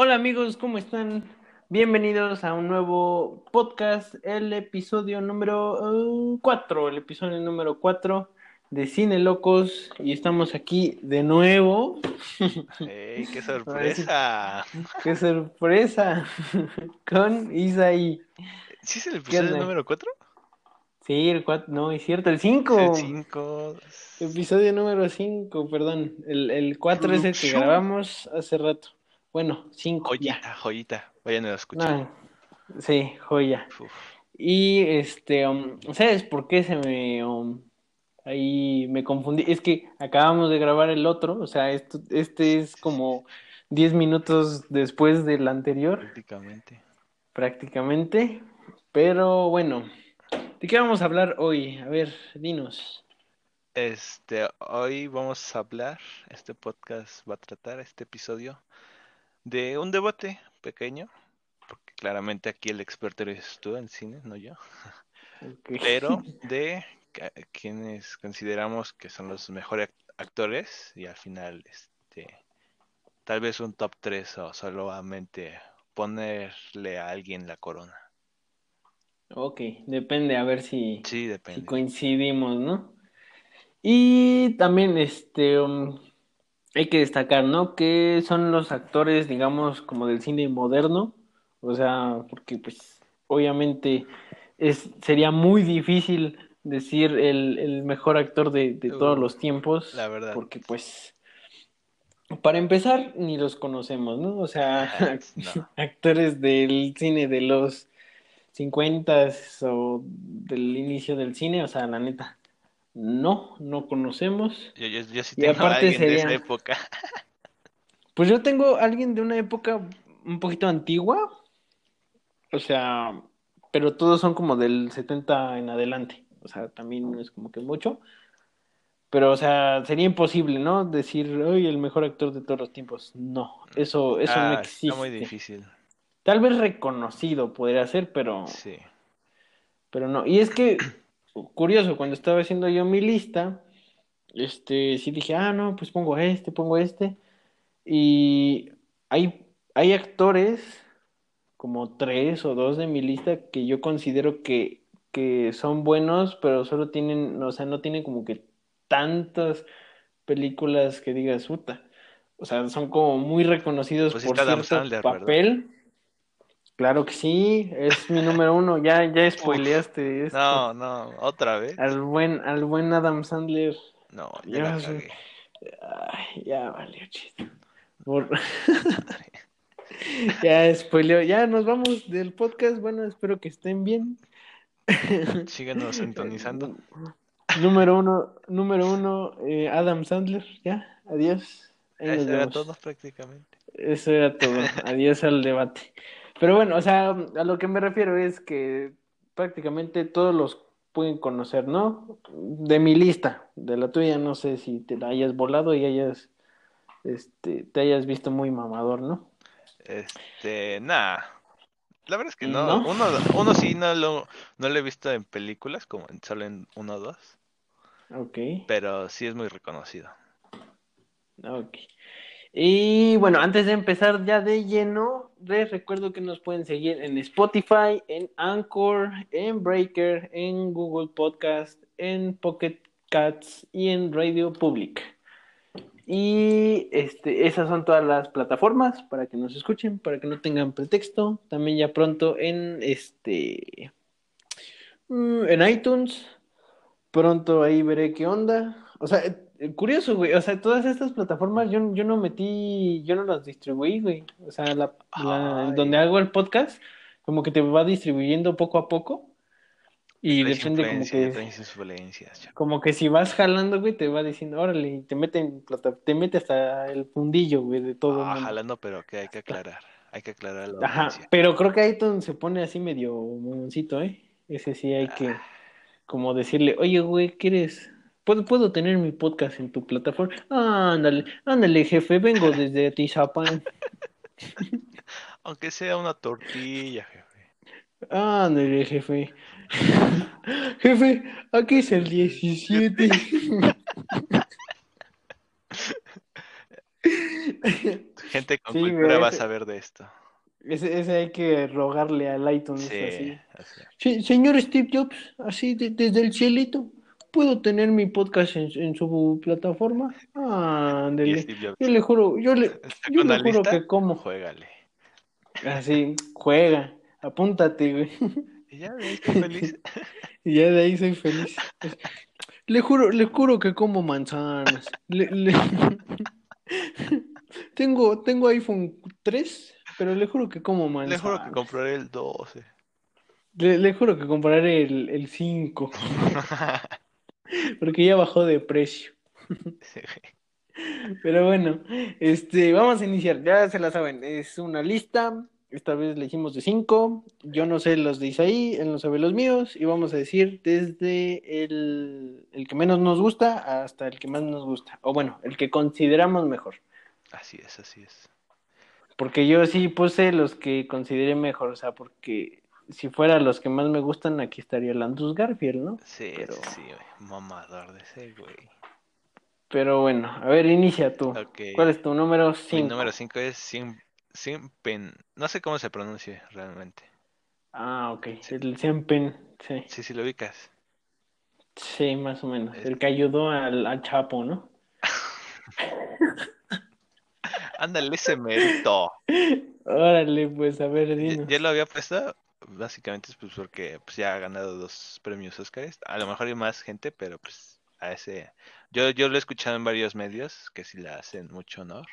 Hola amigos, ¿cómo están? Bienvenidos a un nuevo podcast, el episodio número 4, el episodio número 4 de Cine Locos y estamos aquí de nuevo. ¡Ey, qué sorpresa! ¡Qué sorpresa! Con Isaí. ¿Sí es el episodio número 4? Sí, el 4, no, es cierto, el 5. El 5. Episodio número 5, perdón. El, el 4 es el que grabamos hace rato. Bueno, 5. Joyita, joyita. Vayan a escuchar. sí, joya. Y este, um, ¿sabes por qué se me... Um, ahí me confundí? Es que acabamos de grabar el otro, o sea, esto, este es como 10 minutos después del anterior. Prácticamente. Prácticamente. Pero bueno, ¿De qué vamos a hablar hoy? A ver, dinos. Este, hoy vamos a hablar, este podcast va a tratar, este episodio, de un debate pequeño, porque claramente aquí el experto eres tú en cine, no yo, pero de quienes consideramos que son los mejores actores y al final, este, tal vez un top 3 o solamente ponerle a alguien la corona. Ok, depende, a ver si, sí, coincidimos, ¿no? Y también, este, um, hay que destacar, ¿no? Que son los actores, digamos, como del cine moderno, o sea, porque pues obviamente es, sería muy difícil decir el, mejor actor de, todos los tiempos. La verdad. Porque pues, para empezar, ni los conocemos, ¿no? O sea, actores del cine de los 50 o del inicio del cine, o sea, la neta, no, no conocemos. Yo, yo, sí tengo a alguien de esa época. Pues yo tengo a alguien de una época un poquito antigua, o sea, pero todos son como del 70 en adelante, o sea, también es como que mucho. Pero, o sea, sería imposible, ¿no? Decir, hoy el mejor actor de todos los tiempos. No, eso, eso no existe. Ah, está muy difícil. Tal vez reconocido podría ser, pero. Sí. Pero no. Y es que, curioso, cuando estaba haciendo yo mi lista, este, sí dije, ah, no, pues pongo este, pongo este. Y hay, hay actores, como tres o dos de mi lista, que yo considero que, que son buenos, pero solo tienen, o sea, no tienen como que tantas películas que digas, puta. O sea, son como muy reconocidos pues por cierto papel. Claro que sí, es mi número uno. Ya, ya spoileaste esto. No, no, otra vez. Al buen, al buen Adam Sandler. No, ya ya, Ay, ya valió chiste. ya spoileó. Ya nos vamos del podcast. Bueno, espero que estén bien. Síguenos sintonizando. número uno, número uno, eh, Adam Sandler. Ya, adiós. Eso era todo prácticamente. Eso era todo. Adiós al debate. Pero bueno, o sea, a lo que me refiero es que prácticamente todos los pueden conocer, ¿no? De mi lista, de la tuya, no sé si te la hayas volado y hayas, este, te hayas visto muy mamador, ¿no? Este, nada. La verdad es que no. Uno, uno sí no lo, no lo he visto en películas, como en, solo en uno o dos. Ok. Pero sí es muy reconocido. Ok. Y bueno, antes de empezar ya de lleno, les recuerdo que nos pueden seguir en Spotify, en Anchor, en Breaker, en Google Podcast, en Pocket Cats y en Radio Public. Y este, esas son todas las plataformas para que nos escuchen, para que no tengan pretexto. También ya pronto en este mm, en iTunes. Pronto ahí veré qué onda. O sea, curioso, güey. O sea, todas estas plataformas yo, yo no metí, yo no las distribuí, güey. O sea, la, donde hago el podcast, como que te va distribuyendo poco a poco. Y depende como que. Como que si vas jalando, güey, te va diciendo, órale, y te meten, te mete hasta el fundillo, güey, de todo. Ah, jalando, pero que hay que aclarar. Hay que aclarar la Ajá, pero creo que ahí se pone así medio momoncito, ¿eh? Ese sí hay que, ah. como decirle, oye, güey, ¿quieres ¿Puedo, ¿Puedo tener mi podcast en tu plataforma? ándale, ándale, jefe, vengo desde Tizapán. Aunque sea una tortilla, jefe. Ándale, jefe. jefe, aquí es el 17. gente con Sí, cultura va a saber de esto. Ese, ese hay que rogarle al iTunes Sí, así. así. Sí, señor Steve Jobs, así de- desde el cielito, ¿puedo tener mi podcast en, en su plataforma? Jobs, Yo le juro, yo le, ¿está yo le juro lista? que como. Juégale. Así, juega, apúntate, güey. Y ya, güey, estoy feliz. Y ya de ahí soy feliz. Le juro, le juro que como manzanas. Le- le- Tengo, tengo iPhone 3, pero le juro que como Le manzanas. juro que compraré el 12. Le, le juro que compraré el, el 5, porque ya bajó de precio. Pero bueno, este, vamos a iniciar. Ya se la saben, es una lista. Esta vez le hicimos de 5. Yo no sé los de Isaí, él no sabe los míos. Y vamos a decir desde el, el que menos nos gusta hasta el que más nos gusta. O bueno, el que consideramos mejor. Así es, así es. Porque yo sí puse los que consideré mejor. O sea, porque si fuera los que más me gustan, aquí estaría el Andrews Garfield, ¿no? Sí, Pero- sí. Mamador de ese, güey. Pero bueno, a ver, inicia tú. ¿Cuál es tu número Mi 5? número 5 es Sim, Simpen. No sé cómo se pronuncia realmente. Ah, ok. El Siempen, sí. Sí, sí lo ubicas. Sí, más o menos. Es- El que ayudó al, al Chapo, ¿no? Ándale, ese mérito. Órale, pues, a ver, Ya, dinos. ya lo había puesto, básicamente es pues porque pues, ya ha ganado dos premios Óscares. A lo mejor hay más gente, pero pues a ese... Yo, yo lo he escuchado en varios medios que sí le hacen mucho honor.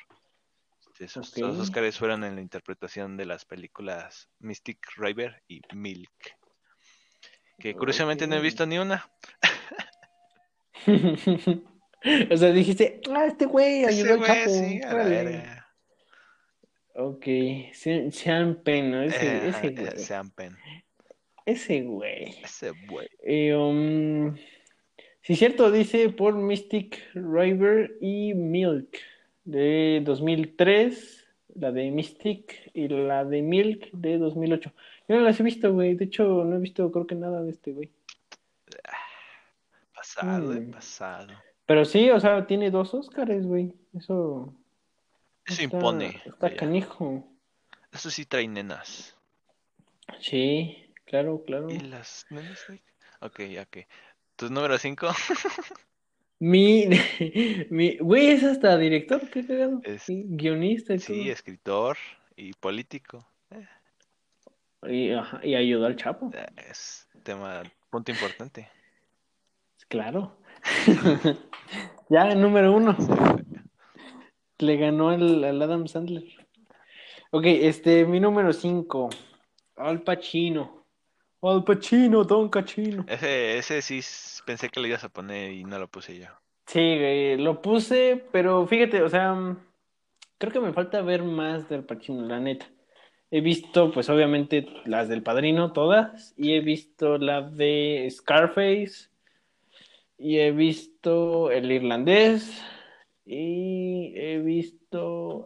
Esos, Ok. Los Óscares fueron en la interpretación de las películas Mystic River y Milk. Que curiosamente no he visto ni una. O sea, dijiste, ah, este güey ayudó al sí, a la órale. verga. Ok, Se- Sean Penn, ¿no? Ese, Eh, ese ajá, güey. eh, Sean Penn. Ese güey. Ese güey. Eh, um, sí, es cierto, dice por Mystic River y Milk de 2003, la de Mystic y la de Milk de 2008. Yo no las he visto, güey. De hecho, no he visto, creo que nada de este, güey. Pasado, eh, Mm. pasado. Pero sí, o sea, tiene dos Óscares, güey. Eso Eso impone. está canijo. Eso sí trae nenas. Sí, claro, claro. ¿Y las nenas? Ok, ok. ¿Tu número 5? Mi, mi, güey, es hasta director, qué cagado. Es- guionista y Sí, todo. escritor y político. Eh, Y, ajá, y ayudó al Chapo. eh, es tema, punto importante. Claro. Ya, número uno. Le ganó al, al Adam Sandler. Ok, este, mi número cinco. Al Pacino. Al Pacino, Don Cachino. Ese, ese sí pensé que lo ibas a poner y no lo puse yo. Sí, güey, lo puse, pero fíjate, o sea, mm, creo que me falta ver más del Pacino, la neta. He visto, pues obviamente, las del Padrino, todas, y he visto la de Scarface, y he visto El Irlandés, y he visto...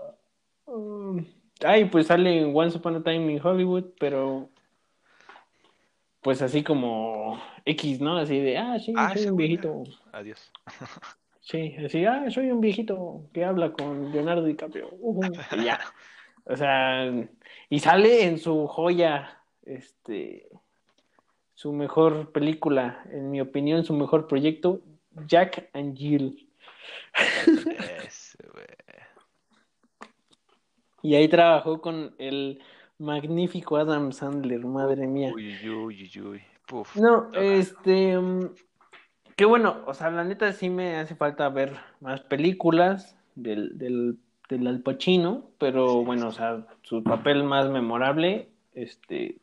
um, ay, pues sale en Once Upon a Time in Hollywood, pero... Pues así como X, ¿no? Así de, ah, sí, Ah, soy un buena. viejito. Adiós. Sí, así, ah, soy un viejito que habla con Leonardo DiCaprio. Y ya. O sea, y sale en su joya, este, su mejor película, en mi opinión, su mejor proyecto, Jack and Jill. Y ahí trabajó con el magnífico Adam Sandler, madre mía. Uy, uy, uy. Puf. No, este, mm, qué bueno, o sea, la neta sí me hace falta ver más películas del, del, del Al Pacino, pero Sí, bueno, sí. o sea, su papel más memorable, este,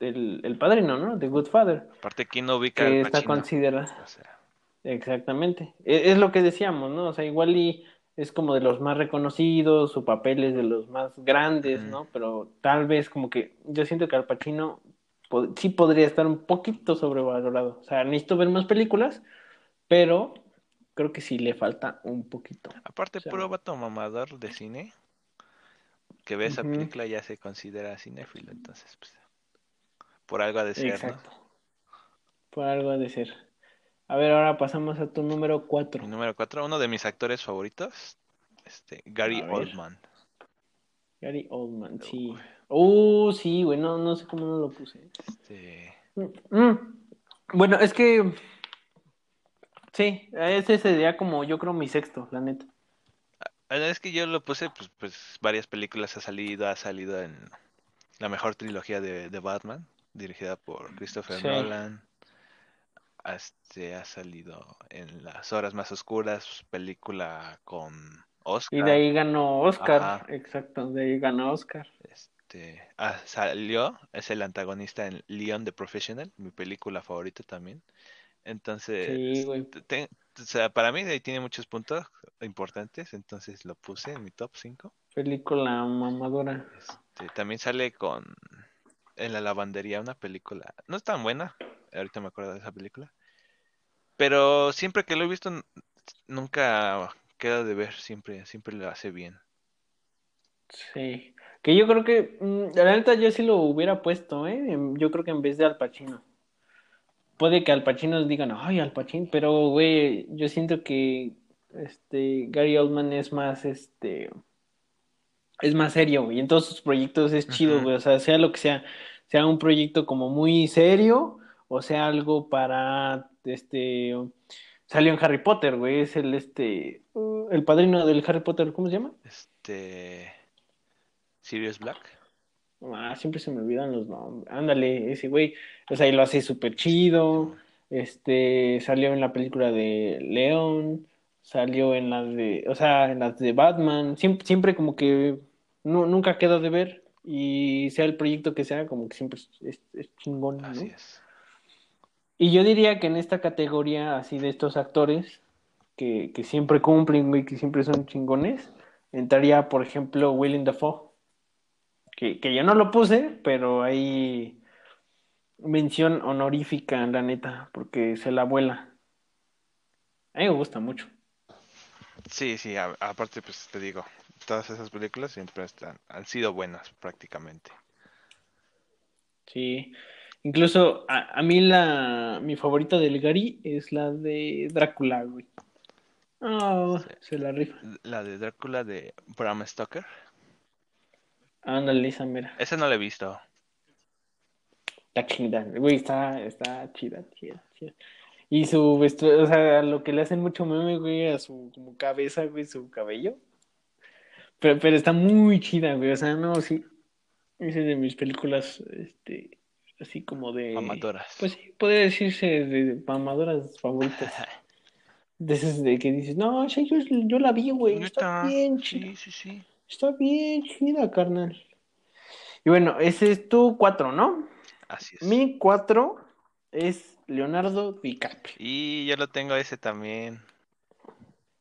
el, el padrino, ¿no? The Good Father, Aparte, ¿quién no ubica que al está Pacino? considerada, O sea, exactamente, E- es, lo que decíamos, ¿no? O sea, igual y es como de los más reconocidos, su papel es de los más grandes. ¿no? Pero tal vez como que yo siento que Al Pacino sí podría estar un poquito sobrevalorado. O sea, necesito ver más películas, pero creo que sí le falta un poquito. aparte, O sea, puro vato mamador de cine que ve esa película ya se considera cinéfilo, entonces, pues, por algo ha de ser, ¿no? Exacto. Por algo ha de ser. A ver, ahora pasamos a tu número 4. Mi número 4, uno de mis actores favoritos, este, Gary. Oldman. Gary Oldman, sí. Uh, sí, güey, no, no sé cómo no lo puse. Este, Mm, Bueno, es que sí, ese sería como yo creo mi sexto, la neta. la verdad es que yo lo puse, pues, pues varias películas ha salido, ha salido en la mejor trilogía de, de Batman, dirigida por Christopher Sí. Nolan. Este ha salido en Las Horas Más Oscuras, película con Oscar. Y de ahí ganó Oscar, Ajá. exacto, de ahí ganó Oscar. Este, ah, salió, es el antagonista en Leon the Professional, mi película favorita también. Entonces, Sí, te- o sea, para mí de ahí tiene muchos puntos importantes, entonces lo puse en mi top 5. Película mamadora. Este, también sale con en la lavandería una película, no es tan buena, ahorita me acuerdo de esa película, pero siempre que lo he visto nunca queda de ver, siempre, siempre lo hace bien. Sí. Que yo creo que, mm, la neta, yo sí lo hubiera puesto, ¿eh? Yo creo que en vez de Al Pacino. Puede que Al Pacino digan, ay, Al Pacino, pero, güey, yo siento que este Gary Oldman es más, este, es más serio, güey. En todos sus proyectos es chido, güey. O sea, sea lo que sea, sea un proyecto como muy serio o sea algo para, este, salió en Harry Potter, güey. Es el, este, uh, el padrino del Harry Potter, ¿cómo se llama? Este Sirius Black. Ah, siempre se me olvidan los nombres. Ándale, ese güey. O sea, y lo hace súper chido. Este, salió en la película de León. Salió en las de, o sea, en las de Batman. Siempre, siempre como que no, nunca queda de ver. Y sea el proyecto que sea, como que siempre es, chingón, ¿no? Así es. Y yo diría que en esta categoría así de estos actores que, que siempre cumplen, güey, que siempre son chingones, entraría, por ejemplo, Willem Dafoe. Que, que yo no lo puse, pero ahí mención honorífica, la neta, porque se la vuela. A mí me gusta mucho. Sí, sí, a- aparte pues te digo, todas esas películas siempre están, han sido buenas prácticamente. Sí. Incluso a, a mí la mi favorita del Gary es la de Drácula, güey. Sí. se la rifa. La de Drácula de Bram Stoker, Ándale, esa mera. esa no la he visto. Está chida, güey, está, está chida, chida, chida. Y su vestuario, o sea, lo que le hacen mucho meme, güey, a su como cabeza, güey, su cabello. Pero, pero está muy chida, güey, o sea, no, sí. Es de mis películas, este, así como de... Amadoras. Pues sí, podría decirse de mamadoras favoritas. De esas de que dices, no, yo, yo la vi, güey, está Neta, bien chida. Sí, sí, sí. Está bien chida, carnal. Y bueno, ese es tu cuatro, ¿no? Así es. Mi cuatro es Leonardo DiCaprio. Y yo lo tengo ese también.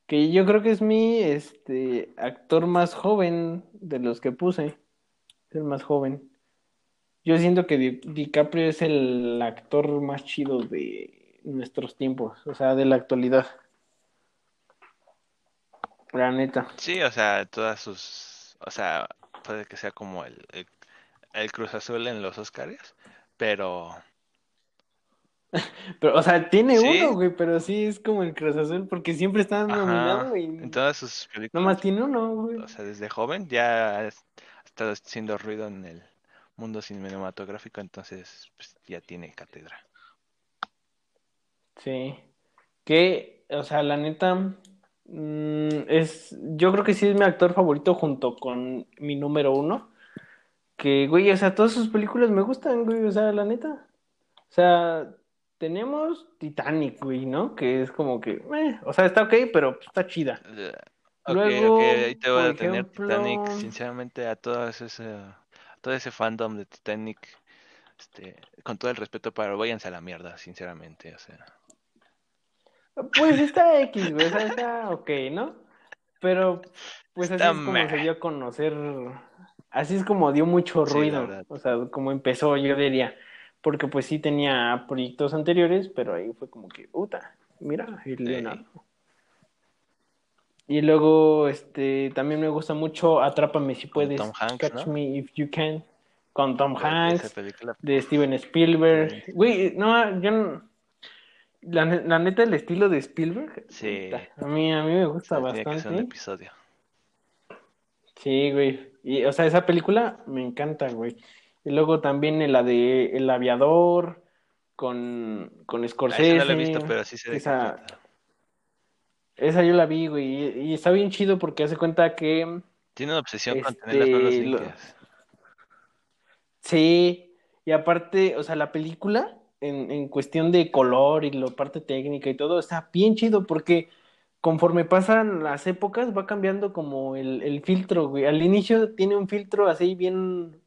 Que yo creo que es mi este actor más joven de los que puse. Es el más joven. Yo siento que Di- DiCaprio es el actor más chido de nuestros tiempos, o sea, de la actualidad. La neta. Sí, o sea, todas sus, o sea, puede que sea como el, el, el Cruz Azul en los Oscars, pero Pero, o sea, tiene Sí. uno, güey, pero sí es como el Cruz Azul, porque siempre está nominado y en todas sus películas, nomás tiene uno, güey. o sea, desde joven ya ha estado haciendo ruido en el mundo cinematográfico, entonces pues, ya tiene cátedra. Sí. Que, o sea, la neta, mm, es, yo creo que sí es mi actor favorito junto con mi número uno. Que, güey, o sea, todas sus películas me gustan, güey, o sea, la neta. O sea, tenemos Titanic, güey, ¿no? Que es como que, eh, o sea, está ok, pero está chida. Eh, Ok, Luego, ok, ahí te voy a tener ejemplo- Titanic, sinceramente a todo ese, a todo ese fandom de Titanic, este, con todo el respeto, pero váyanse a la mierda, sinceramente, o sea. Pues está X, güey, o sea, está ok, ¿no? Pero, pues así es como meh. se dio a conocer, así es como dio mucho ruido, o sea, como empezó, yo diría, porque pues sí tenía proyectos anteriores, pero ahí fue como que, puta, mira, el Leonardo. Y luego, este, también me gusta mucho Atrápame si puedes, Tom Hanks, Catch ¿no? Me If You Can, con Tom Hanks, de Steven Spielberg. Güey, no, yo no- la, la neta el estilo de Spielberg, Sí. a mí a mí me gusta tiene que ser un bastante. episodio. Sí, güey. Y, o sea, esa película me encanta, güey. Y luego también en la de El Aviador, con, con Ah, Scorsese. esa no la he visto, pero sí qué esa, esa yo la vi, güey. Y, y está bien chido porque hace cuenta que Tiene una obsesión con tener las manos este, lo-. Sí, y aparte, o sea, la película en, en cuestión de color y la parte técnica y todo está bien chido porque conforme pasan las épocas va cambiando como el, el filtro, güey. Al inicio tiene un filtro así bien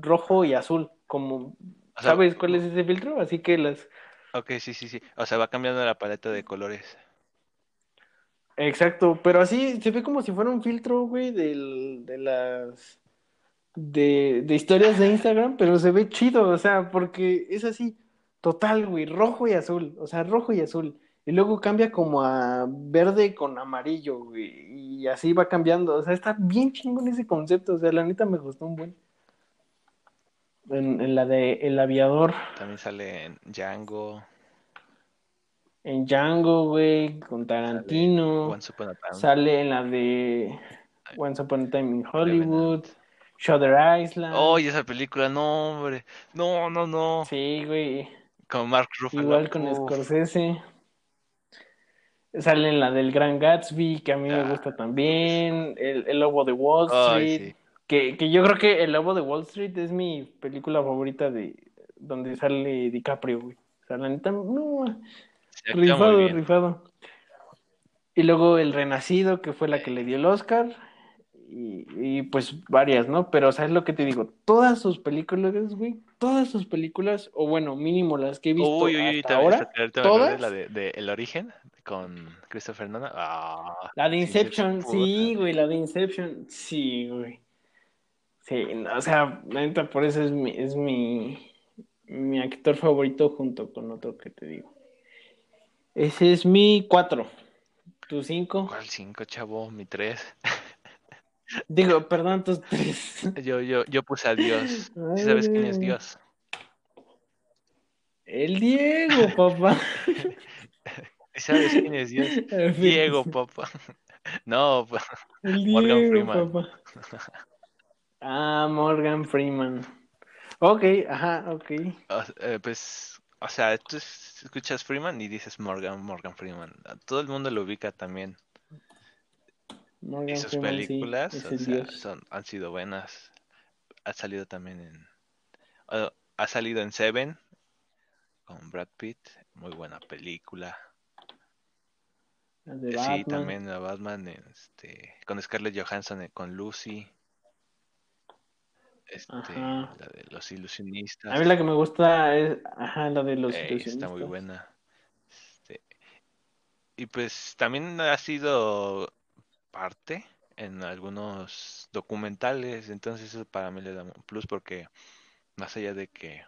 rojo y azul, como, O sea, ¿sabes cuál es ese filtro? Así que las... ok, sí, sí, sí. O sea, va cambiando la paleta de colores. Exacto, pero así se ve como si fuera un filtro, güey, del, de las... De, de historias de Instagram, pero se ve chido, o sea, porque es así, total, güey, rojo y azul, o sea, rojo y azul. Y luego cambia como a verde con amarillo, güey, y así va cambiando, o sea, está bien chingón ese concepto, o sea, la neta me gustó un buen. En, en la de El Aviador, También sale en Django, en Django, güey, con Tarantino. Sale en la de Once Upon a Time in Hollywood. Shutter Island. Oh, y esa película, no, hombre. No, no, no. Sí, güey. Con Mark Ruffalo. Igual con Uf. Scorsese. Sale en la del Gran Gatsby, que a mí me Ah, gusta también. El, el Lobo de Wall Ay, Street. sí. Que, que yo creo que El Lobo de Wall Street es mi película favorita de donde sale DiCaprio, güey. O sea, la neta, no, Rifado, rifado. Y luego El Renacido, que fue la que le dio el Oscar. Y, y, pues varias, ¿no? Pero ¿sabes lo que te digo? Todas sus películas, güey, todas sus películas, o bueno, mínimo las que he visto Uy, uy, uy, hasta ahora, acordé, todas. la de, de El Origen con Christopher Nolan. Ah, La de Inception, puta. sí, güey, la de Inception, sí, güey. Sí, no, o sea, la neta, por eso es mi, es mi, mi actor favorito junto con otro que te digo. Ese es mi cuatro. ¿Tu cinco? ¿Cuál cinco, chavo? Mi tres. Digo, perdón, tus tres. Yo, yo, yo puse a Dios. Ay, ¿Sí sabes quién es. Dios? El Diego, papá. ¿Sí sabes quién es Dios? Diego, papá. No, El Morgan Diego, Freeman. papá. Ah, Morgan Freeman. Ok, ajá, ok. o- eh, pues, o sea, tú es- escuchas Freeman y dices Morgan, Morgan Freeman. Todo el mundo lo ubica también. Morgan Y sus Freeman, películas, o sea, son, han sido buenas. Ha salido también en... ha- ha salido en Seven con Brad Pitt. Muy buena película. Sí, Batman. también la Batman, este, con Scarlett Johansson, eh, con Lucy. Este, Ajá. la de los ilusionistas. A mí la que me gusta es, ajá, la de los Ey, está muy ilusionistas. buena. Este, y pues también ha sido parte en algunos documentales, entonces eso para mí le da un plus porque más allá de que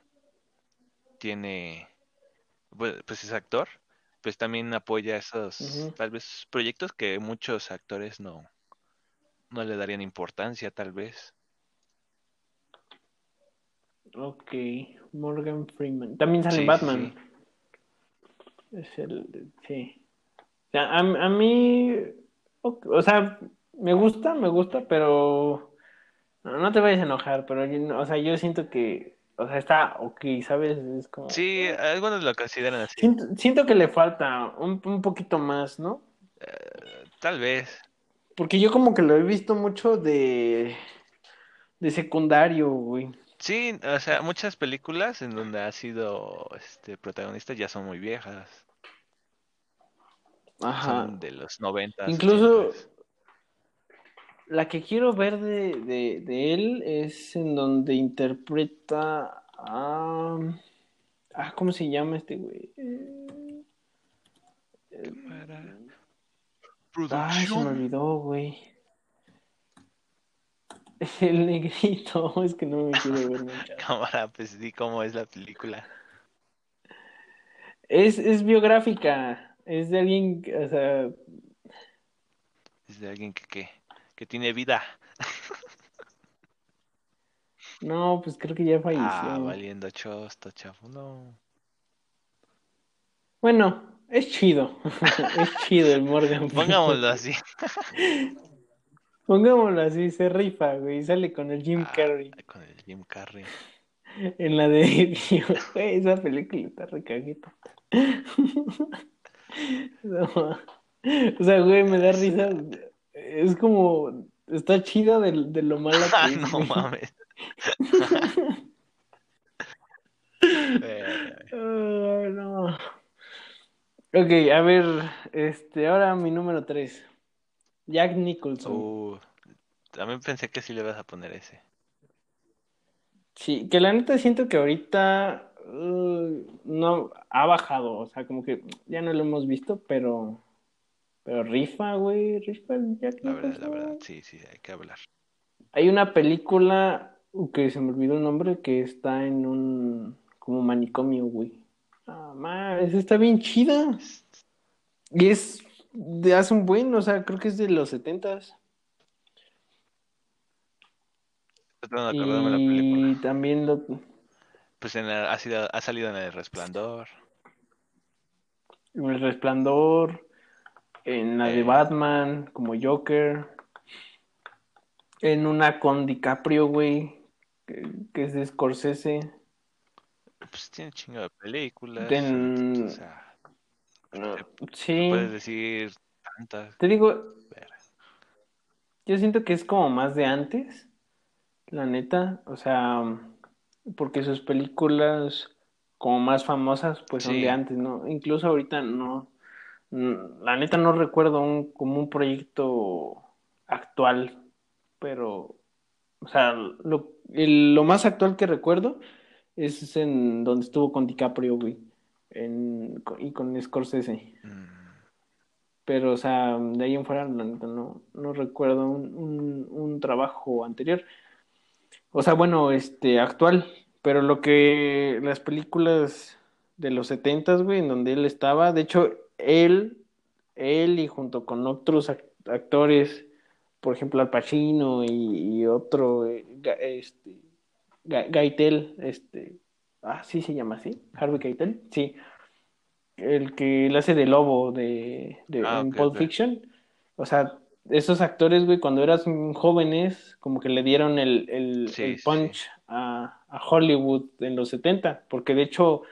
tiene, pues, pues es actor, pues también apoya esos tal vez proyectos que muchos actores no, no le darían importancia tal vez. Ok, Morgan Freeman. También sale Sí, en sí, Batman. Es el, sí. O sea, a, a mí, o, o sea, me gusta, me gusta, pero no, no te vayas a enojar, pero yo, o sea, yo siento que, o sea, está ok, ¿sabes? Es como, Sí, algunos lo consideran así. siento, siento que le falta un, un poquito más, ¿no? Eh, tal vez. Porque yo como que lo he visto mucho de, de secundario, güey. Sí, o sea, muchas películas en donde ha sido este protagonista ya son muy viejas. Ajá. Son de los 90. Incluso la que quiero ver de, de, de él es en donde interpreta a... Ah, ¿cómo se llama este güey? Ay, se me olvidó, güey. El negrito, es que no me quiero ver mucho. Cámara, pues di cómo es la película. Es, es biográfica, es de alguien, o sea, Es de alguien que, que, que tiene vida. no, pues creo que ya falleció. Ah, valiendo chosto, chavo. No. Bueno, es chido, es chido el Morgan. Pongámoslo así. Pongámoslo así, se rifa, güey. Sale con el Jim Ah, Carrey. con el Jim Carrey. En la de. Güey, esa película está recagueta. No. O sea, güey, me da risa. Es como. Está chida de, de lo mala que es, no mames. Ah, no. Ok, a ver, este, ahora mi número 3. Jack Nicholson. uh, también pensé que sí le ibas a poner ese. Sí, que la neta siento que ahorita uh, no ha bajado, o sea, como que ya no lo hemos visto, pero pero rifa, güey, rifa el Jack La verdad, la verdad, sí, sí, hay que hablar. Hay una película uh, que se me olvidó el nombre que está en un como manicomio, güey. Ah, ma, esa está bien chida. Y es de hace un buen, o sea, creo que es de los setentas. Acordarme la. Y también lo, Pues en ha, sido- ha salido en El Resplandor. El Resplandor, en la de Eh. Batman, como Joker, en una con DiCaprio, güey, que, que es de Scorsese. Pues tiene chingo de películas. En- O sea, No, sí, puedes decir tantas. te digo, yo siento que es como más de antes, la neta, o sea, porque sus películas como más famosas, pues son de antes, ¿no? Incluso ahorita no, la neta no recuerdo un, como un proyecto actual, pero, o sea, lo, el- lo más actual que recuerdo es en donde estuvo con DiCaprio, güey, en, y con Scorsese. Mm, Pero, o sea, de ahí en fuera, la neta, no, no recuerdo un, un, un trabajo anterior. O sea, bueno, este, actual. Pero lo que las películas de los setentas, güey, en donde él estaba, de hecho, él, él y junto con otros ac- actores, por ejemplo, Al Pacino y, y otro, eh, este, Ga- Gaitel, este, ah, sí se llama así, Harvey Keitel, sí, el que le hace de lobo de, de- Ah, en Pulp. Fiction, o sea, esos actores, güey, cuando eran jóvenes, como que le dieron el, el, Sí, el sí, punch A, a Hollywood en los 70, porque de hecho,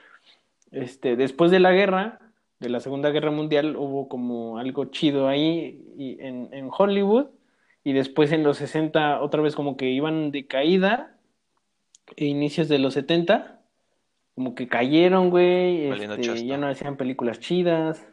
este, después de la guerra, de la Segunda Guerra Mundial, hubo como algo chido ahí y en, en Hollywood, y después en los 60 otra vez como que iban de caída, e inicios de los 70, como que cayeron, güey, este, ya no hacían películas chidas.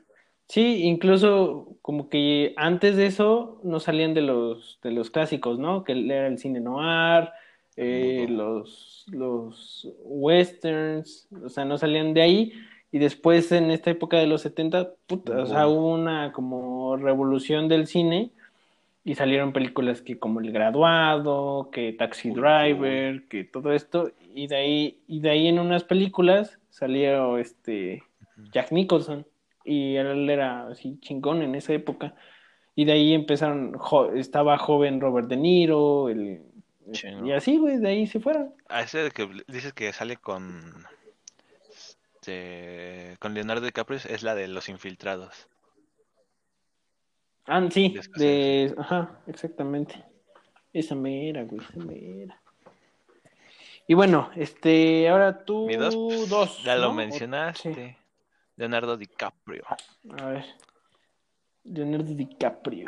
Sí, incluso como que antes de eso no salían de los de los clásicos, ¿no? Que era el cine noir, eh, los los westerns, o sea, no salían de ahí y después en esta época de los 70, puta, o sea, hubo una como revolución del cine y salieron películas que como El Graduado, que Taxi Driver, que todo esto y de ahí y de ahí en unas películas salió este Jack Nicholson y él era así chingón en esa época y de ahí empezaron jo- estaba joven Robert De Niro el, y así güey de ahí se fueron A ese que dices que sale con. este, con Leonardo DiCaprio es la de Los Infiltrados. Ah sí De ajá exactamente esa mera güey esa mera y bueno este ahora tú Mi dos, dos ya lo mencionaste. sí. Leonardo DiCaprio. A ver. Leonardo DiCaprio.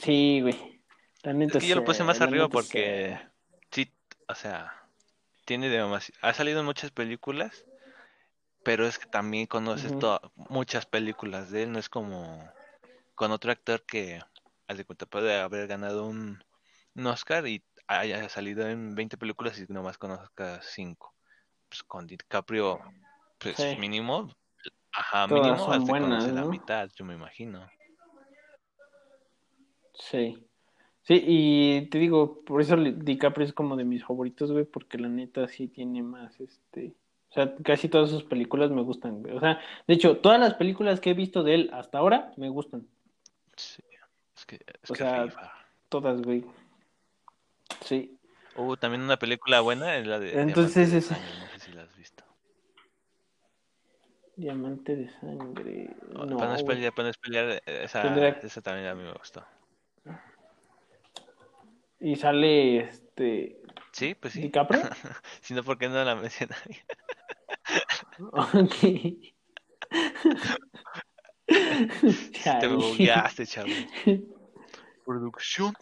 Sí, güey. La neta Es que yo lo puse más arriba porque sí, o sea, tiene demasiado, ha salido en muchas películas, pero es que también conoces muchas películas de él, no es como con otro actor que, haz de cuenta, puede haber ganado un, un Oscar y haya salido en 20 películas y nomás conozcas 5. Pues con DiCaprio, pues Sí. mínimo, ajá, Todas mínimo son has de buenas, conocer la ¿no? mitad, yo me imagino. Sí. Sí, y te digo, por eso DiCaprio es como de mis favoritos, güey, porque la neta sí tiene más, este... O sea, casi todas sus películas me gustan, güey. O sea, de hecho, todas las películas que he visto de él hasta ahora me gustan. Sí, es que, es O que sea, rifa. Todas, güey. Sí. Hubo también una película buena, es la de Entonces, de Sangre, no sé si la has visto. Diamante de sangre. Oh, No, para no para no esa, esa también a mí me gustó. Y sale este Sí, pues sí. DiCaprio. Si no, ¿por qué no la menciona? Ok. Te bugueaste, chavo. Producción.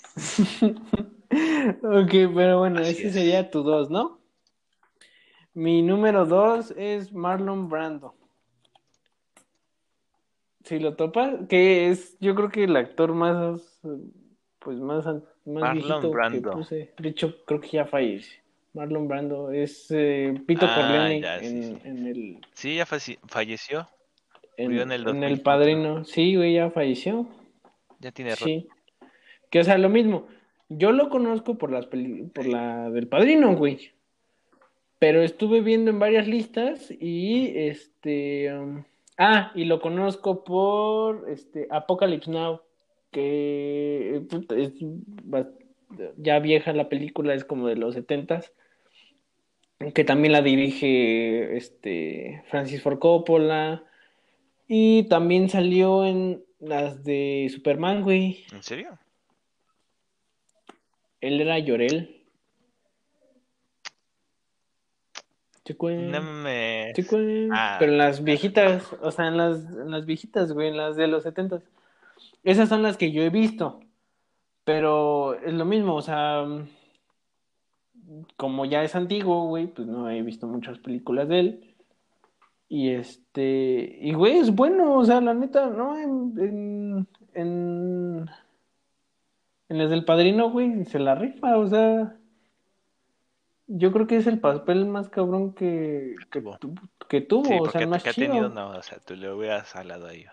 Ok, pero bueno, Así ese es. sería tu dos, ¿no? Mi número dos es Marlon Brando. Si lo topas, que es, yo creo que el actor más, pues más, más Marlon Brando. que puse. De hecho, creo que ya falleció. Marlon Brando es eh, Pito Ah, Corleone ya, sí, en, sí. en el, Sí, ya falleció. En, el en 2004. el Padrino. Sí, güey, ya falleció. Ya tiene rato. Sí. Que o sea, lo mismo. Yo lo conozco por las peli- por la del Padrino, güey. Pero estuve viendo en varias listas y este um, ah, y lo conozco por este Apocalypse Now, que es ya vieja la película, es como de los setentas, que también la dirige este Francis Ford Coppola y también salió en las de Superman, güey. ¿En serio? Él era Llorel. No me... Ah. Pero en las viejitas, o sea, en las, en las viejitas, güey, en las de los setentas. Esas son las que yo he visto. Pero es lo mismo, o sea, como ya es antiguo, güey, pues no he visto muchas películas de él. Y este, y güey, es bueno, o sea, la neta, ¿no? En, en, en, en las del padrino, güey, se la rifa, o sea, yo creo que es el papel más cabrón que, que, tuvo. tu- que tuvo, Sí, o sea, el más que ha chido. tenido, no, o sea, tú le hubieras hablado ahí.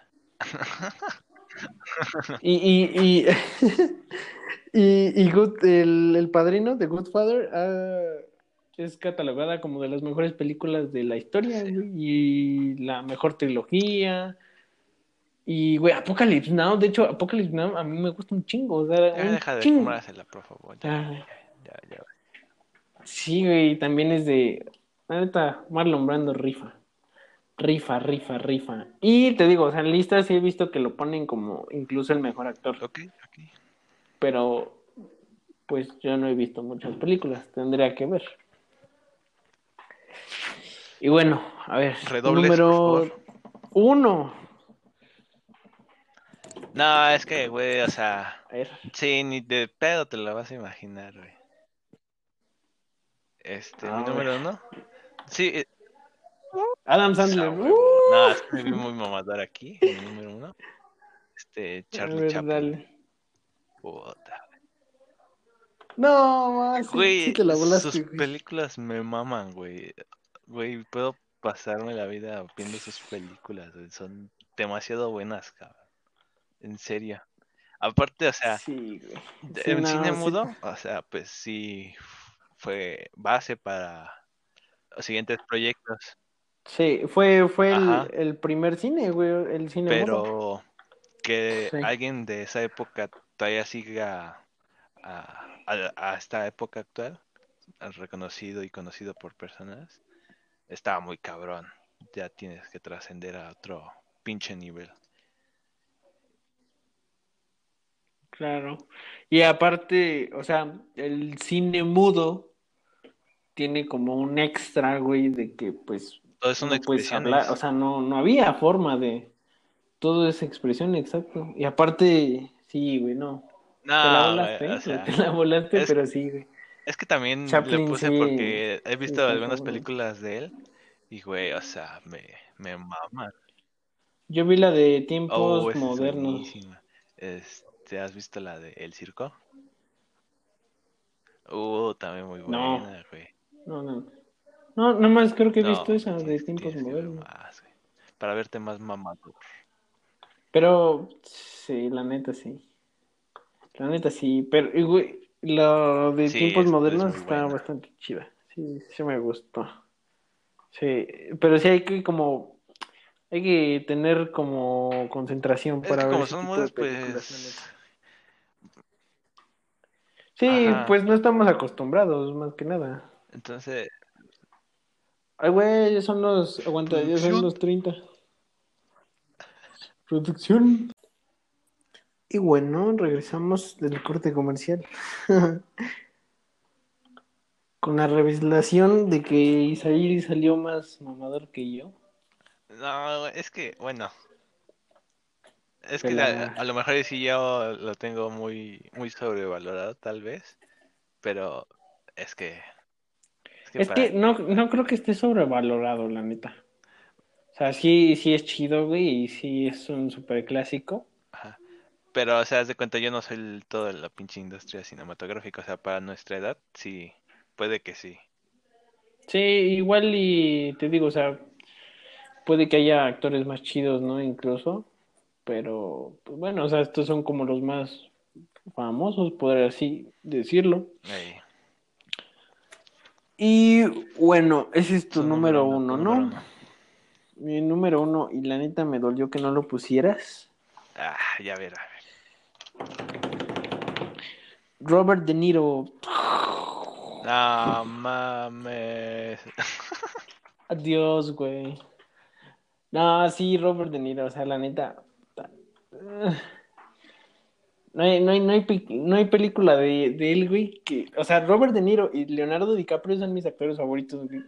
Y, y, y, y, y Good- el, el padrino de Goodfather ah, es catalogada como de las mejores películas de la historia, güey, y la mejor trilogía. Y, güey, Apocalypse Now, de hecho, Apocalypse Now a mí me gusta un chingo, o sea, Ya deja de chingo. comérsela, por favor. Ya, Ah. ya, ya, ya. Sí, güey, también es de, la neta, Marlon Brando rifa. Rifa, rifa, rifa. Y te digo, o sea, en listas sí he visto que lo ponen como incluso el mejor actor. Ok, ok. pero pues yo no he visto muchas películas, tendría que ver. Y bueno, a ver, Redobles, número uno. No, es que, güey, o sea, A ver, sí, ni de pedo te lo vas a imaginar, güey. Este, A mi número uno. Sí, eh, Adam ah, Sandler. ¡uh! No, es que me vi muy mamador aquí, mi número uno. Este, Charlie ver, Chaplin. dale. Puta. No, ma, sí, Güey, sí te la volaste, sus güey. películas me maman, güey. Güey, puedo pasarme la vida viendo sus películas, güey. Son demasiado buenas, cabrón. En serio. Aparte, o sea, Sí, en no, cine mudo, o sea, pues sí fue base para los siguientes proyectos. Sí, fue, fue el, primer cine, güey, el cine mudo. Pero que alguien de esa época todavía siga a, a- a esta época actual, reconocido y conocido por personas, está muy cabrón. Ya tienes que trascender a otro pinche nivel. Claro. Y aparte, o sea, el cine mudo tiene como un extra, güey, de que pues Todo puedes expresiones. hablar, o sea, no, no había forma de todo esa expresión, exacto. Y aparte, sí, güey, no. Te la No, volaste, güey, o sea, te la volaste, es- pero sí, güey. es que también le puse sí- porque he visto algunas películas de él y, güey, o sea, me, me mama. Yo vi la de tiempos Oh, es modernos. buenísima. Este, ¿has visto la de El Circo? Uh, también muy No. buena, güey. No, no. No, nada más creo que he No, visto esa de tienes- tiempos modernos. más. Para verte más mamado. Pero sí, la neta sí. La neta sí, pero güey, lo de Sí, tiempos es- es modernos muy está buena. bastante chida. Sí, sí me gustó. Sí, pero sí hay que como hay que tener como concentración Es para que ver como ese son tipo de mudas, películas, la pues... neta. Sí, Ajá. pues no estamos acostumbrados, más que nada. Entonces, Ay, güey, ya son los, aguanta, ya son los 30. Producción. Y bueno, regresamos del corte comercial. Con la revelación de que Isaí salió más mamador que yo. No, es que, bueno. Es Que que la- a, a lo mejor sí yo lo tengo muy, muy sobrevalorado, tal vez. Pero es que. Es que Es para- que no, no creo que esté sobrevalorado, la neta. O sea, sí, sí es chido, güey, y sí es un super clásico. Pero, o sea, haz de cuenta, yo no soy el- todo de la pinche industria cinematográfica. O sea, para nuestra edad, sí. Puede que sí. Sí, igual y te digo, o sea, puede que haya actores más chidos, ¿no? Incluso, pero pues bueno, o sea, estos son como los más famosos, poder así decirlo. Y bueno, ese es tu número uno, número ¿no? uno. Mi número uno, y la neta me dolió que no lo pusieras. Ah, ya ver, a ver. Robert De Niro. No mames. Adiós, güey. No, sí, Robert De Niro, o sea, la neta. ta- Ugh. No hay, no hay, no hay, no hay película de, de él, güey, que, o sea, Robert De Niro y Leonardo DiCaprio son mis actores favoritos, güey.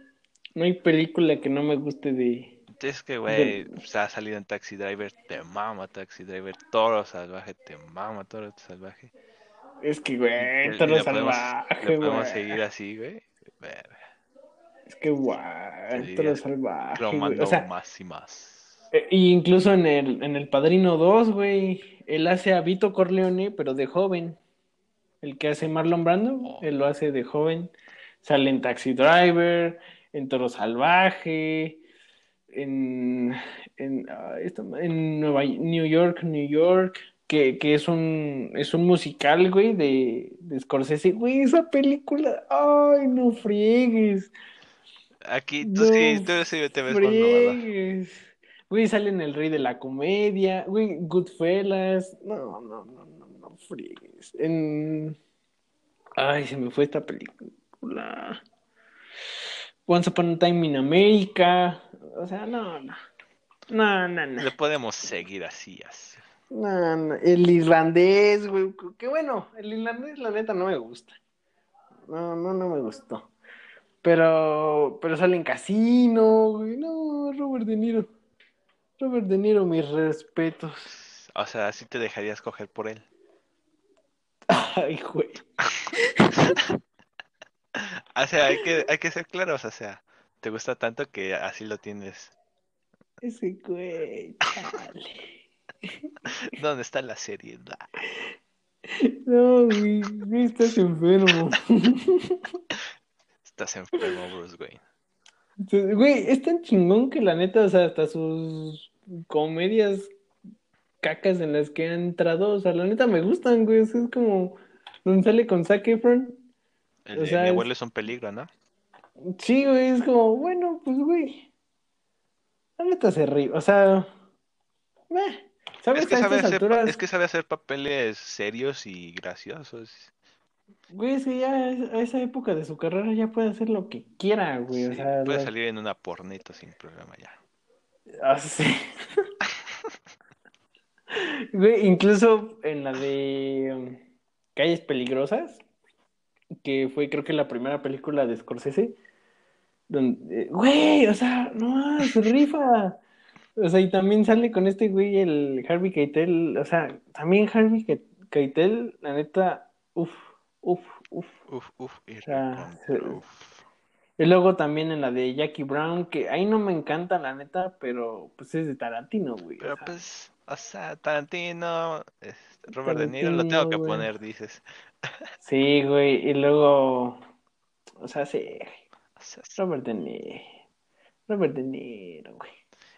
No hay película que no me guste de... Es que, güey, pues, ha salido en Taxi Driver, te mama Taxi Driver, Toro Salvaje, te mama Toro Salvaje. Es que, güey, Toro lo podemos- Salvaje, lo podemos seguir así, güey. Es que, guay, Toro Salvaje. Cromando O sea, más y más. eh, y incluso en el, en el Padrino 2, güey, él hace a Vito Corleone, pero de joven. El que hace Marlon Brando, Oh. él lo hace de joven. Sale en Taxi Driver, en Toro Salvaje, en, en, esta- en Nueva, New York, New York, que, que es un, es un musical, güey, de, de Scorsese. Güey, esa película, ay, no friegues. Aquí, tú No sí, tú sí te ves friegues. Güey, sale en El Rey de la Comedia. Güey, Goodfellas. No, no, no, no, no friegues. En... Ay, se me fue esta película. Once Upon a Time in America. O sea, no, no. No, no, no. Le podemos seguir así, así. No, no. El irlandés, güey. Que bueno, el irlandés, la neta, no me gusta. No, no, no me gustó. Pero, pero sale en casino, güey. No, Robert De Niro. Robert De Niro, mis respetos. O sea, sí te dejarías coger por él. Ay, güey. O sea, hay que, hay que ser claros, o sea, te gusta tanto que así lo tienes. Ese güey, chale. ¿Dónde está la seriedad? No, güey, güey, estás enfermo. Estás enfermo, Bruce Wayne. Güey, es tan chingón que la neta, o sea, hasta sus comedias cacas en las que han entrado, o sea, la neta me gustan, güey. O sea, es como donde sale con Zac Efron. El O de sea, mi es- abuelo es un peligro, ¿no? Sí, güey, es como, bueno, pues, güey. La neta se ríe, o sea, meh. ¿Sabes? Es que a sabe estas hacer, alturas, es que sabe hacer papeles serios y graciosos. güey, es que ya a esa época de su carrera ya puede hacer lo que quiera, güey. O sea, puede la- salir en una pornito sin problema ya. Ah, sí. Güey, incluso en la de um, Calles Peligrosas, que fue creo que la primera película de Scorsese, donde, güey, o sea, no, se rifa. O sea, y también sale con este güey, el Harvey Keitel, o sea, también Harvey Ke- Keitel, la neta, uff, uff, uff. Uf, uf, y sea, uf. Y luego también en la de Jackie Brown, que ahí no me encanta, la neta, pero pues es de Tarantino, güey. o Pero sea. pues, o sea, Tarantino, Robert De Niro, lo tengo que güey. poner, dices. Sí, güey, y luego, o sea, sí. Robert De Niro, Robert De Niro, güey.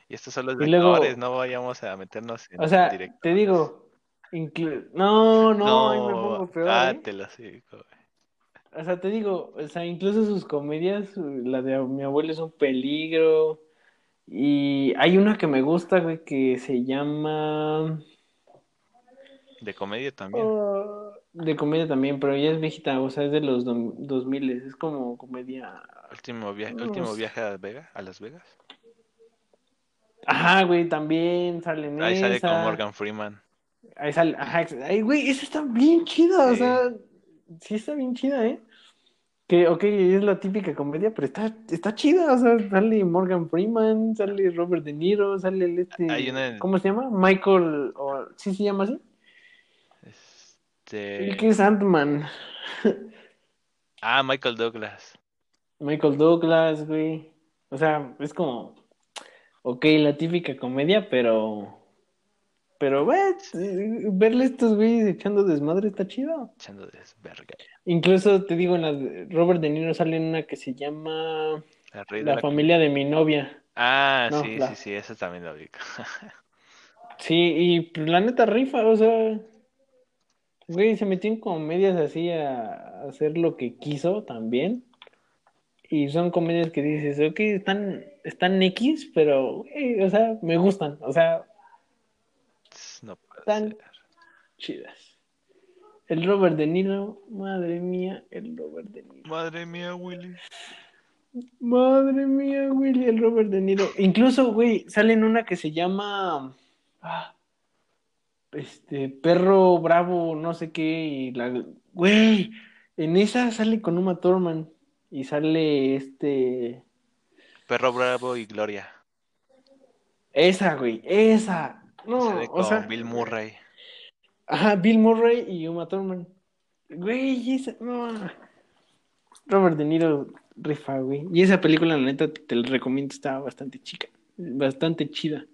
y estos son los Y luego- actores, no vayamos a meternos en O sea, directo. te digo, inclu- no, no, ahí me pongo peor, ah, ¿eh? te lo digo, güey. O sea, te digo, o sea, incluso sus comedias, la de mi abuelo es un peligro, y hay una que me gusta, güey, que se llama... De comedia también. Ah, de comedia también, pero ya es viejita, o sea, es de los do- 2000, es como comedia... Último viaje, no último viaje a Vega, a Las Vegas. Ajá, güey, también sale en Ahí sale con. Morgan Freeman. Ahí sale, ajá, ay, güey, esa está bien chida, o Sí. sea, sí está bien chida, ¿eh? Que, ok, es la típica comedia, pero está, está chida, o sea, sale Morgan Freeman, sale Robert De Niro, sale el este, una- ¿cómo se llama? Michael, o, ¿sí se llama así? Este... Que es Ant-Man, Ah, Michael Douglas. Michael Douglas, güey, o sea, es como, ok, la típica comedia, pero, pero, güey, verle a estos güeyes echando desmadre está chido. Echando desverga. Incluso te digo, en la de Robert De Niro sale en una que se llama de La la familia de mi novia. Ah, No, sí, la- sí, sí, eso también lo ubico. Sí, y pues, la neta rifa, o sea, güey, se metió en comedias así a, hacer lo que quiso también. Y son comedias que dices, ok, están, están X, pero, güey, o sea, me gustan, o sea, No ser. chidas. El Robert De Niro, madre mía, el Robert De Niro. Madre mía, Willy. Madre mía, Willy, el Robert De Niro. Incluso, güey, sale en una que se llama. ah, este, Perro Bravo, no sé qué. Y la. Güey, en esa sale con Uma Thurman. Y sale este. Perro Bravo y Gloria. Esa, güey, esa. No, Sale o con sea. Bill Murray. Ajá, Bill Murray y Uma Thurman. Güey, esa. No. Robert De Niro rifa, güey. Y esa película, la neta, te la recomiendo, está bastante chica. Bastante chida.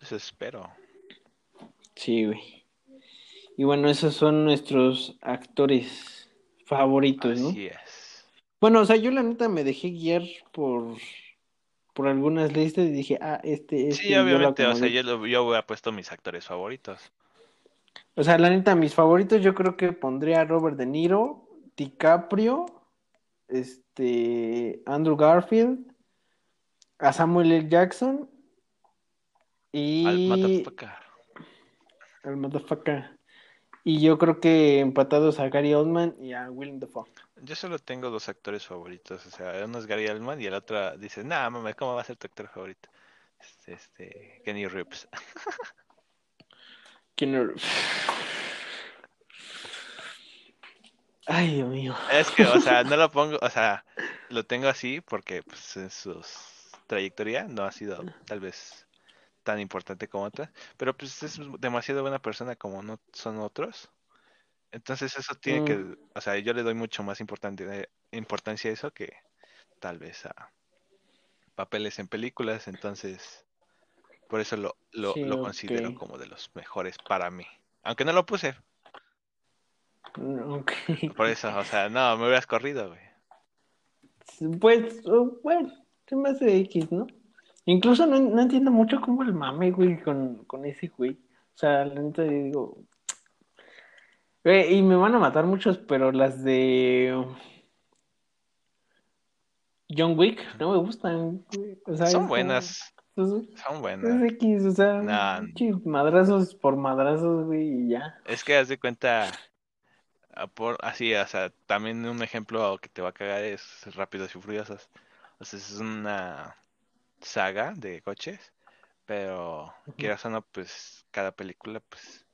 Eso espero. Sí, güey. Y bueno, esos son nuestros actores favoritos, ¿no? Así es. Bueno, o sea, yo la neta me dejé guiar por, por algunas listas y dije, ah, este, este. Sí, obviamente, o sea, yo, lo- yo hubiera puesto mis actores favoritos. O sea, la neta, mis favoritos yo creo que pondría a Robert De Niro, DiCaprio, este, Andrew Garfield, a Samuel L. Jackson y Al al motherfucker. Y yo creo que empatados a Gary Oldman y a Willem Dafoe. Yo solo tengo dos actores favoritos, o sea, uno es Gary Oldman y el otro dice, nah, mames, ¿cómo va a ser tu actor favorito? Este, este, Kenny Reeves. Keanu Reeves. Ay, Dios mío. Es que, o sea, no lo pongo, o sea, lo tengo así porque pues en su trayectoria no ha sido tal vez tan importante como otras, pero pues es demasiado buena persona como no son otros. Entonces eso tiene Mm. que, o sea, yo le doy mucho más importante, importancia a eso que tal vez a papeles en películas, entonces por eso lo, lo, Sí, lo considero como de los mejores para mí. Aunque no lo puse, Ok. por eso, o sea, no, me hubieras corrido, güey. Pues, bueno, se me hace X, ¿no? Incluso no, no entiendo mucho cómo el mame, güey, con, con ese güey. O sea, la neta digo. Güey, y me van a matar muchos, pero las de John Wick no me gustan. O sea, es Son buenas, Es, son es buenas. X, o sea, Nah. madrazos por madrazos, güey, y ya. Es que haz de cuenta, por, así, o sea, también un ejemplo que te va a cagar es Rápidos y Furiosos. O sea, es una saga de coches, pero Ujú. quieras o no, pues cada película, pues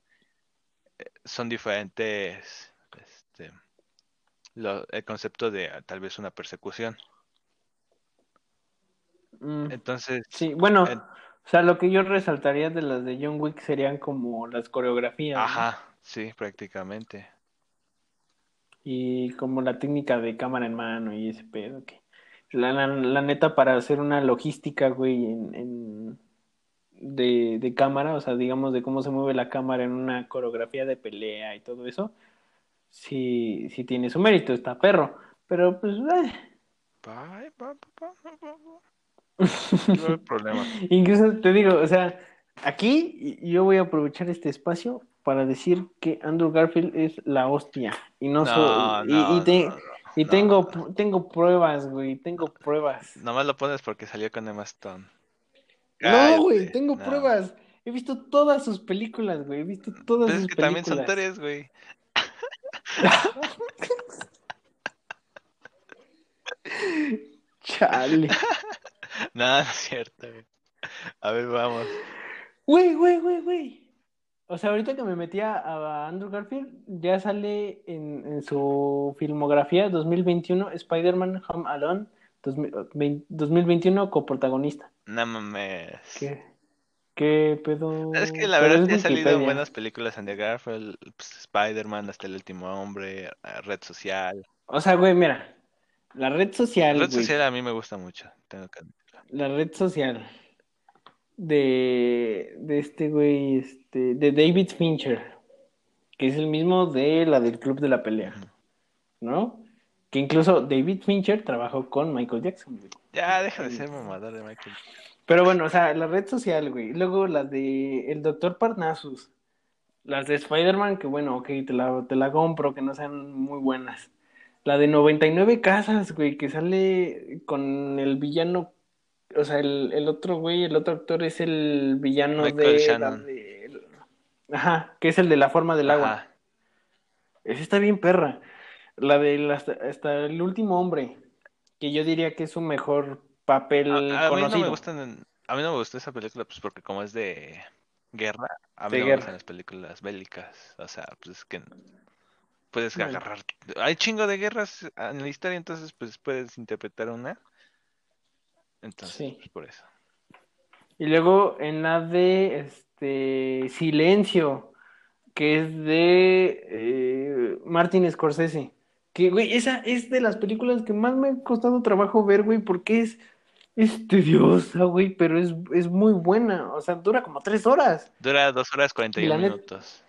eh, son diferentes, este, lo- el concepto de tal vez una persecución. Mm, Entonces, sí, bueno, en- o sea, lo que yo resaltaría de las de John Wick serían como las coreografías, ¿no? ajá, sí, prácticamente. Y como la técnica de cámara en mano y ese pedo que la, la, la neta para hacer una logística, güey, en, en- de, de cámara, o sea, digamos de cómo se mueve la cámara en una coreografía de pelea y todo eso, sí, sí tiene su mérito, está perro. Pero pues, eh. Bye. No hay problema. Incluso te digo, o sea, aquí yo voy a aprovechar este espacio para decir que Andrew Garfield es la hostia y no, No, y, no, y te- y no, tengo no. tengo pruebas, güey, tengo pruebas. Nomás lo pones porque salió con Emma Stone. No, güey, tengo no. pruebas. He visto todas sus películas, güey, he visto todas Pues es sus que también son películas. tres, güey. Chale. No, no es cierto, güey. A ver, vamos. Güey, güey, güey, güey. O sea, ahorita que me metí a, Andrew Garfield, ya sale en, en su filmografía 2021 Spider-Man Home Alone, 2000 vein- 2021 coprotagonista. No mames. ¿Qué, qué pedo? Es que la verdad es sí ha salido Wikipedia. buenas películas Andy Garfield, pues, Spider-Man, hasta el último hombre, eh, Red Social. O sea, güey, mira, la red social, Red güey, Social a mí me gusta mucho, tengo que la red social de, de este güey, este, de David Fincher, que es el mismo de la del Club de la Pelea. ¿no? Que incluso David Fincher trabajó con Michael Jackson, güey. Ya, deja de ser mamador de Michael. Pero bueno, o sea, la red social, güey. Luego la de el Doctor Parnassus. Las de Spider-Man, que bueno, ok, te la, te la compro, que no sean muy buenas. La de 99 casas, güey, que sale con el villano. O sea, el, el otro güey, el otro actor es el villano Michael de, la Ajá, que es el de la forma del agua. Ajá. Esa está bien perra. La de hasta, hasta el último hombre, que yo diría que es su mejor papel A, a mí no conocido. me gustan, a mí no me gustó esa película, pues porque como es de guerra, a mí De no me guerra. gustan las películas bélicas, o sea, pues es que puedes agarrar, hay chingo de guerras en la historia, entonces pues puedes interpretar una, entonces Sí. pues, por eso. Y luego en la de este Silencio, que es de eh, Martin Scorsese. Que, güey, esa es de las películas que más me ha costado trabajo ver, güey, porque es, es tediosa, güey, pero es, es muy buena. O sea, dura como tres horas. Dura dos horas cuarenta y minutos.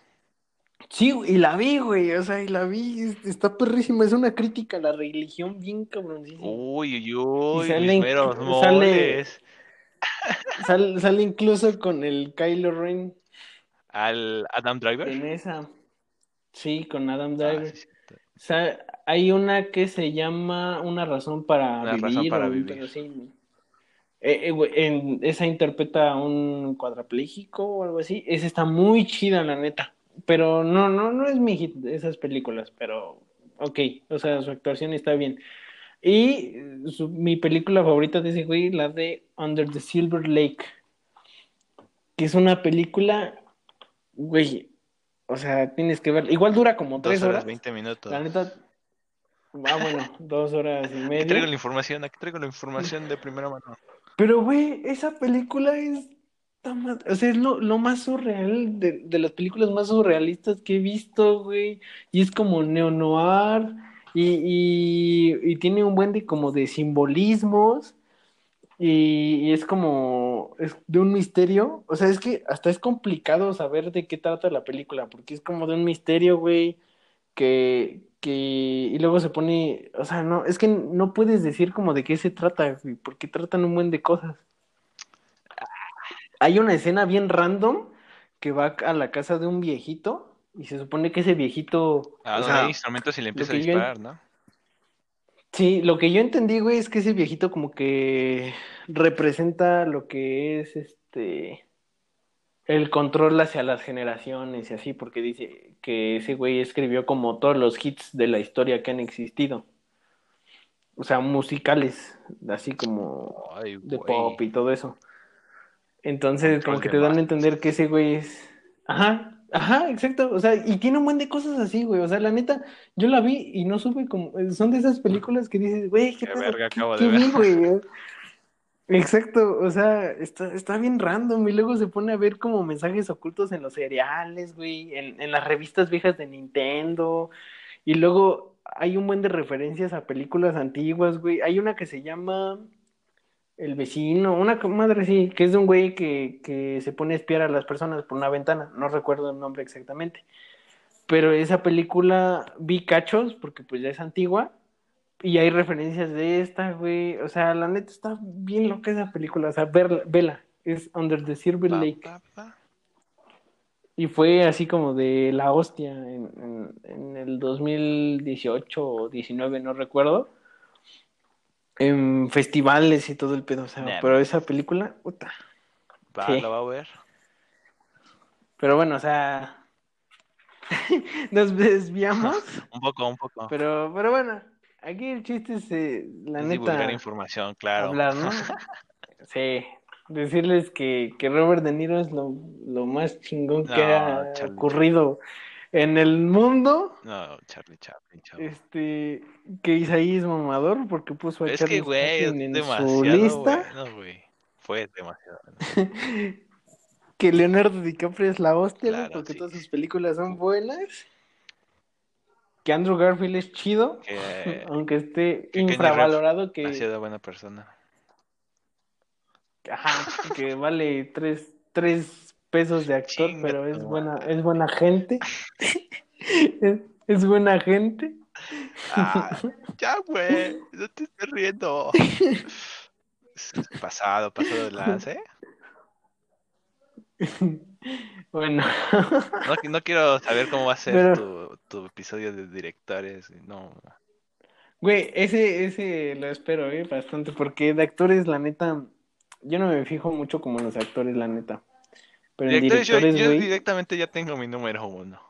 Sí, y la vi, güey, o sea, y la vi, es- está perrísima, es una crítica a la religión bien cabroncísima. Uy, uy, uy, sale meros sale- moles. Sal- sale incluso con el Kylo Ren Al Adam Driver. en esa. Sí, con Adam Ah, Driver. sí, sí. O sea, hay una que se llama Una razón para Una vivir. razón para vivir. Eh, eh, güey, en, esa interpreta a un cuadrapléjico o algo así. Esa está muy chida, la neta. Pero no, no, no es mi hit de esas películas, pero ok, o sea, su actuación está bien. Y su- mi película favorita de ese güey, la de Under the Silver Lake, que es una película, güey, o sea, tienes que ver, igual dura como Dos tres horas horas. veinte minutos. La neta, ah, bueno, dos horas y Aquí traigo media. la información, aquí traigo la información de primera mano. Pero, güey, esa película es, o sea, es lo, lo más surreal, de, de las películas más surrealistas que he visto, güey. Y es como neo-noir, y, y, y tiene un buen de como de simbolismos, y, y es como, es de un misterio. O sea, es que hasta es complicado saber de qué trata la película, porque es como de un misterio, güey, que, que, y luego se pone, o sea, no, es que no puedes decir como de qué se trata, güey, porque tratan un buen de cosas. Hay una escena bien random que va a la casa de un viejito y se supone que ese viejito, Ah, o sea, hay instrumentos y le empieza a yo disparar, ¿no? sí, lo que yo entendí, güey, es que ese viejito como que representa lo que es este el control hacia las generaciones y así, porque dice que ese güey escribió como todos los hits de la historia que han existido. O sea, musicales, así como Ay, de pop y todo eso. Entonces, como que te dan a entender que ese güey es. Ajá, ajá, exacto. O sea, y tiene un buen de cosas así, güey. O sea, la neta, yo la vi y no supe como. Son de esas películas que dices, güey, ¿qué, Qué pedo? verga ¿Qué- acabo qué de ver? vi, güey? Exacto, o sea, está, está bien random y luego se pone a ver como mensajes ocultos en los cereales, güey, en, en las revistas viejas de Nintendo y luego hay un buen de referencias a películas antiguas, güey. Hay una que se llama El vecino, una madre sí, que es de un güey que, que se pone a espiar a las personas por una ventana, no recuerdo el nombre exactamente. Pero esa película vi cachos porque pues ya es antigua y hay referencias de esta, güey. O sea, la neta está bien loca esa película. O sea, verla, vela. Es Under the Silver Pa, Lake. pa, pa. Y fue así como de la hostia en, en, en el 2018 o 19, no recuerdo. En festivales y todo el pedo. O sea, Nah, pero esa película, puta. Va, Sí. la va a ver. Pero bueno, o sea. Nos desviamos. Un poco, un poco. pero, pero bueno, aquí el chiste es, eh, la es neta. divulgar información, claro. hablar, ¿no? Sí. decirles que, que Robert De Niro es lo, lo más chingón que ha ocurrido en el mundo. No, Charlie Chaplin. Este, que Isaí es mamador porque puso a Es Charlie que, güey, es en su lista. bueno, güey. Fue demasiado bueno. que Leonardo DiCaprio es la hostia, Claro, porque sí. todas sus películas son buenas. Que Andrew Garfield es chido, Que, aunque esté infravalorado, ha que, sido buena persona. ajá, que vale tres, tres pesos de actor, Chinga pero es buena, es buena gente. es, es buena gente. Ah, ya, güey, no te estés riendo. Pasado, pasado de lanza, ¿eh? bueno, No, no quiero saber cómo va a ser Pero- tu, tu episodio de directores. No, güey, ese, ese lo espero, eh, bastante, porque de actores, la neta, yo no me fijo mucho como en los actores, la neta. Pero en directores, yo, directamente ya tengo mi número uno.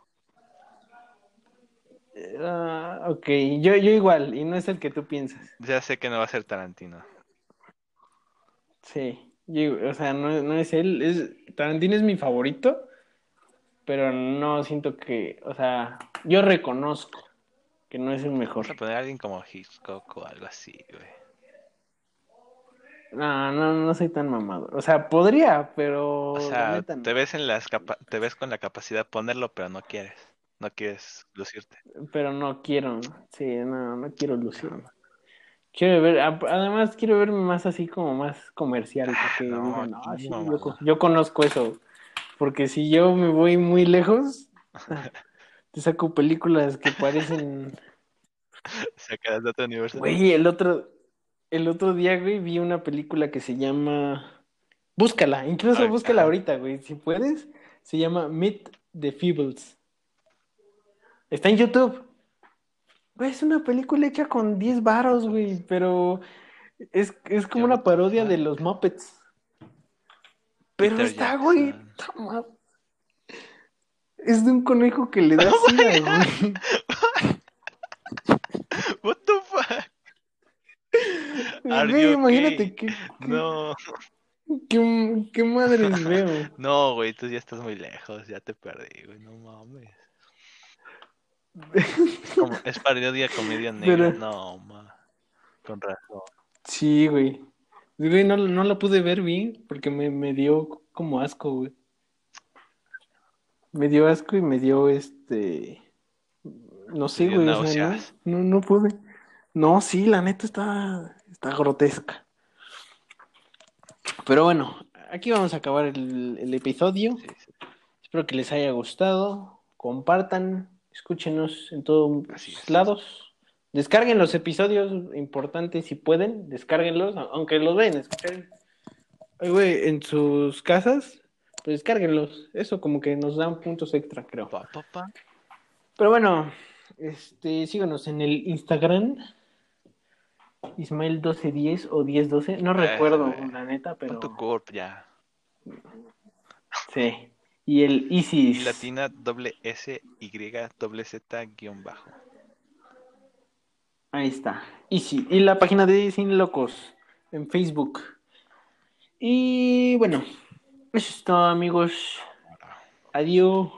Ah, ok, yo, yo igual, y no es el que tú piensas. Ya sé que no va a ser Tarantino. Sí, yo- o sea, no, no es él, es, Tarantino es mi favorito, pero no siento que, o sea, yo reconozco que no es el mejor. Vamos a poner a alguien como Hitchcock o algo así, güey. No, no, no soy tan mamado. O sea, podría, pero O sea, neta no. te ves en las capa- te ves con la capacidad de ponerlo, pero no quieres. No quieres lucirte. Pero no quiero, sí, no, no quiero lucirme. Quiero ver, además quiero verme más así como más comercial, no, "Ah, sí, sí, mamá. yo, co- yo conozco eso. Porque si yo me voy muy lejos, te saco películas que parecen... Sacas de otro universo. Güey, el otro, el otro día, güey, vi una película que se llama... Búscala, incluso Ay, búscala ahorita, güey, si puedes. Se llama Meet the Feebles. Está en YouTube. Güey, es una película hecha con 10 varos, güey, pero es, es como una parodia de los Muppets. Pero Peter está, güey. Jackson. ta ma- Es de un conejo que le da sida, güey. What the Güey, imagínate okay? qué, qué, No, qué, qué madres veo. no, güey, tú ya estás muy lejos, ya te perdí, güey, no mames. Como, es parodia comedia negra, Pero- no, ma. Con razón. Sí, güey. Güey, no, no la pude ver bien porque me, me dio como asco, güey. Me dio asco y me dio este. No sé, güey. o sea, no, no, no pude. No, sí, la neta está, está grotesca. Pero bueno, aquí vamos a acabar el, el episodio. Sí, sí. Espero que les haya gustado. Compartan, escúchenos en todos lados. Descarguen los episodios importantes si pueden, descárguenlos, aunque los vayan a escuchar ay, güey, en sus casas, pues descárguenlos. Eso como que nos dan puntos extra, creo. Pa, pa, pa. Pero bueno, este, síganos en el Instagram. Ismael1210 o 1012, no recuerdo güey. la neta, pero corp ya. sí. Y el Y Isis. latina doble S Y doble Z guion bajo. Ahí está. Sí, y la página de Sin Locos en Facebook. Y bueno, eso es todo, amigos. Adiós.